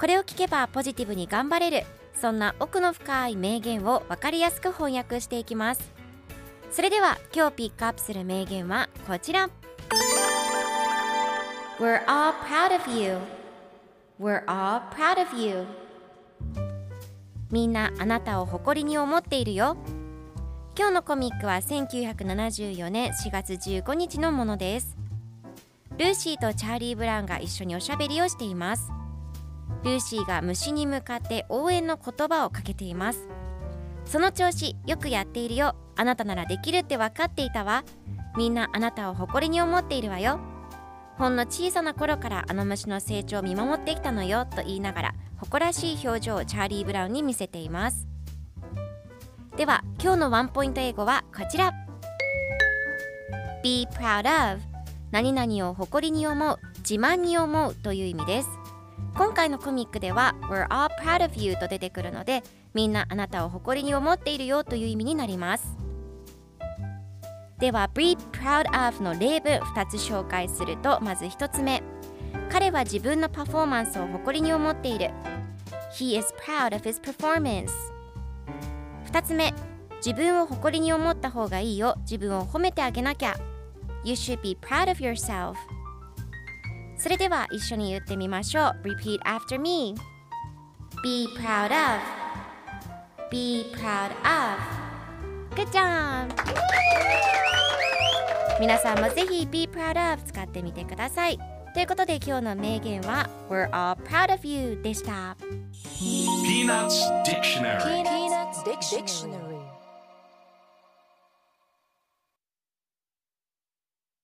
これを聞けばポジティブに頑張れる。そんな奥の深い名言を分かりやすく翻訳していきます。それでは今日ピックアップする名言はこちら。We're all proud of you. We're all proud of you. みんなあなたを誇りに思っているよ。今日のコミックは1974年4月15日のものです。ルーシーとチャーリー・ブラウンが一緒におしゃべりをしていますルーシーが虫に向かって応援の言葉をかけています。その調子よくやっているよ。あなたならできるって分かっていたわ。みんなあなたを誇りに思っているわよ。ほんの小さな頃からあの虫の成長を見守ってきたのよ。と言いながら誇らしい表情をチャーリー・ブラウンに見せています。では今日のワンポイント英語はこちら。Be proud of 何々を誇りに思う。自慢に思う。という意味です。今回のコミックでは We're all proud of you と出てくるのでみんなあなたを誇りに思っているよという意味になります。では Be proud of の例文2つ紹介するとまず1つ目。彼は自分のパフォーマンスを誇りに思っている。He is proud of his performance 2つ目。自分を誇りに思った方がいいよ。自分を褒めてあげなきゃ。You should be proud of yourself それでは一緒に言ってみましょう Repeat after me Be proud of Be proud of Good job! 皆さんもぜひ Be proud of 使ってみてくださいということで今日の名言は We're all proud of you でした Peanuts Dictionary Peanuts Dictionary.